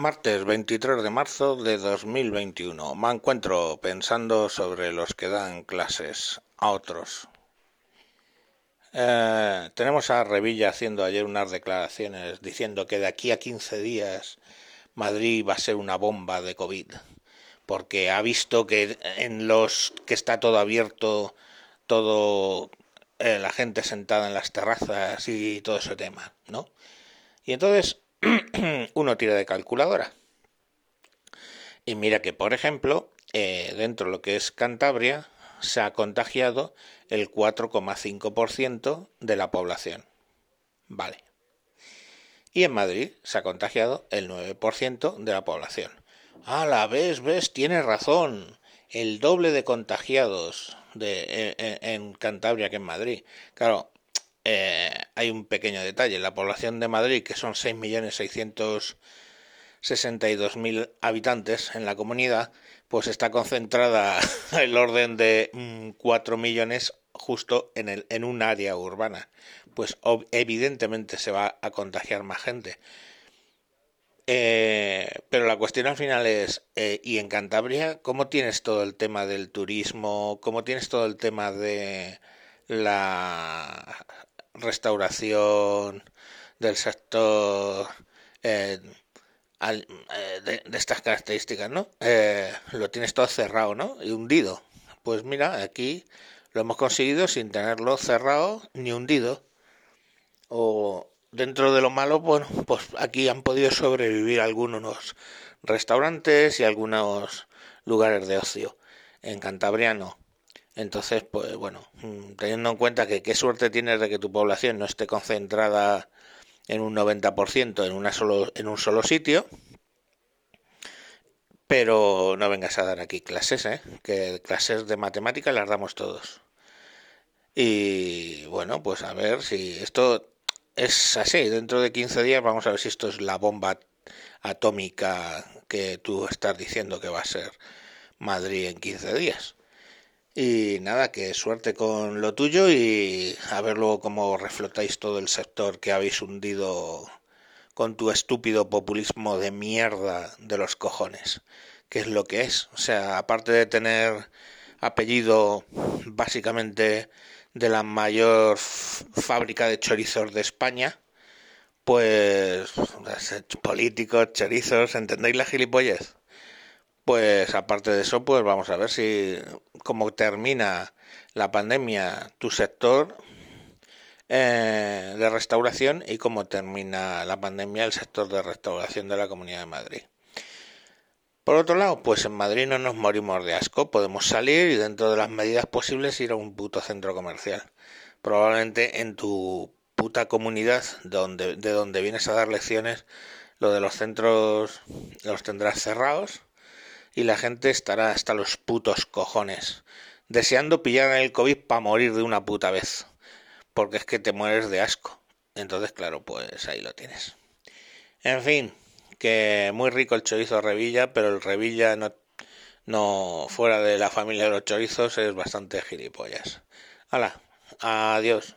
Martes 23 de marzo de 2021. Me encuentro pensando sobre los que dan clases a otros. Eh, tenemos a Revilla haciendo ayer unas declaraciones diciendo que de aquí a 15 días Madrid va a ser una bomba de COVID, porque ha visto que en los que está todo abierto, todo eh, la gente sentada en las terrazas y todo ese tema, ¿no? Y entonces uno tira de calculadora. Y mira que, por ejemplo, eh, dentro de lo que es Cantabria, se ha contagiado el 4,5% de la población. Vale. Y en Madrid se ha contagiado el 9% de la población. Ah, la ves, ves, tienes razón. El doble de contagiados de, en Cantabria que en Madrid. Claro, eh, hay un pequeño detalle. La población de Madrid, que son 6.662.000 habitantes en la comunidad, pues está concentrada el orden de 4 mm, millones justo en, el, en un área urbana. Pues evidentemente se va a contagiar más gente. Eh, pero la cuestión al final es, eh, ¿y en Cantabria cómo tienes todo el tema del turismo? ¿Cómo tienes todo el tema de la restauración del sector eh, eh, de, estas características, ¿no? Eh, lo tienes todo cerrado, ¿no? Y hundido. Pues mira, aquí lo hemos conseguido sin tenerlo cerrado ni hundido. O dentro de lo malo, bueno, pues aquí han podido sobrevivir algunos restaurantes y algunos lugares de ocio. En Cantabria no. Entonces, pues bueno, mm, teniendo en cuenta que qué suerte tienes de que tu población no esté concentrada en un 90% en, una solo, en un solo sitio, pero no vengas a dar aquí clases, ¿eh? que clases de matemáticas las damos todos. Y bueno, pues a ver si esto es así. Dentro de 15 días vamos a ver si esto es la bomba atómica que tú estás diciendo que va a ser Madrid en 15 días. Y nada, que suerte con lo tuyo y a ver luego cómo reflotáis todo el sector que habéis hundido con tu estúpido populismo de mierda de los cojones, que es lo que es. O sea, aparte de tener apellido básicamente de la mayor fábrica de chorizos de España, pues políticos, chorizos, ¿entendéis la gilipollez? Pues aparte de eso, pues vamos a ver si cómo termina la pandemia tu sector eh, de restauración y cómo termina la pandemia el sector de restauración de la Comunidad de Madrid. Por otro lado, pues en Madrid no nos morimos de asco, podemos salir y dentro de las medidas posibles ir a un puto centro comercial. Probablemente en tu puta comunidad donde, de donde vienes a dar lecciones, lo de los centros los tendrás cerrados y la gente estará hasta los putos cojones, deseando pillar el COVID para morir de una puta vez, porque es que te mueres de asco. Entonces, claro, pues ahí lo tienes. En fin, que muy rico el chorizo Revilla, pero el Revilla no, no fuera de la familia de los chorizos es bastante gilipollas. Hala, adiós.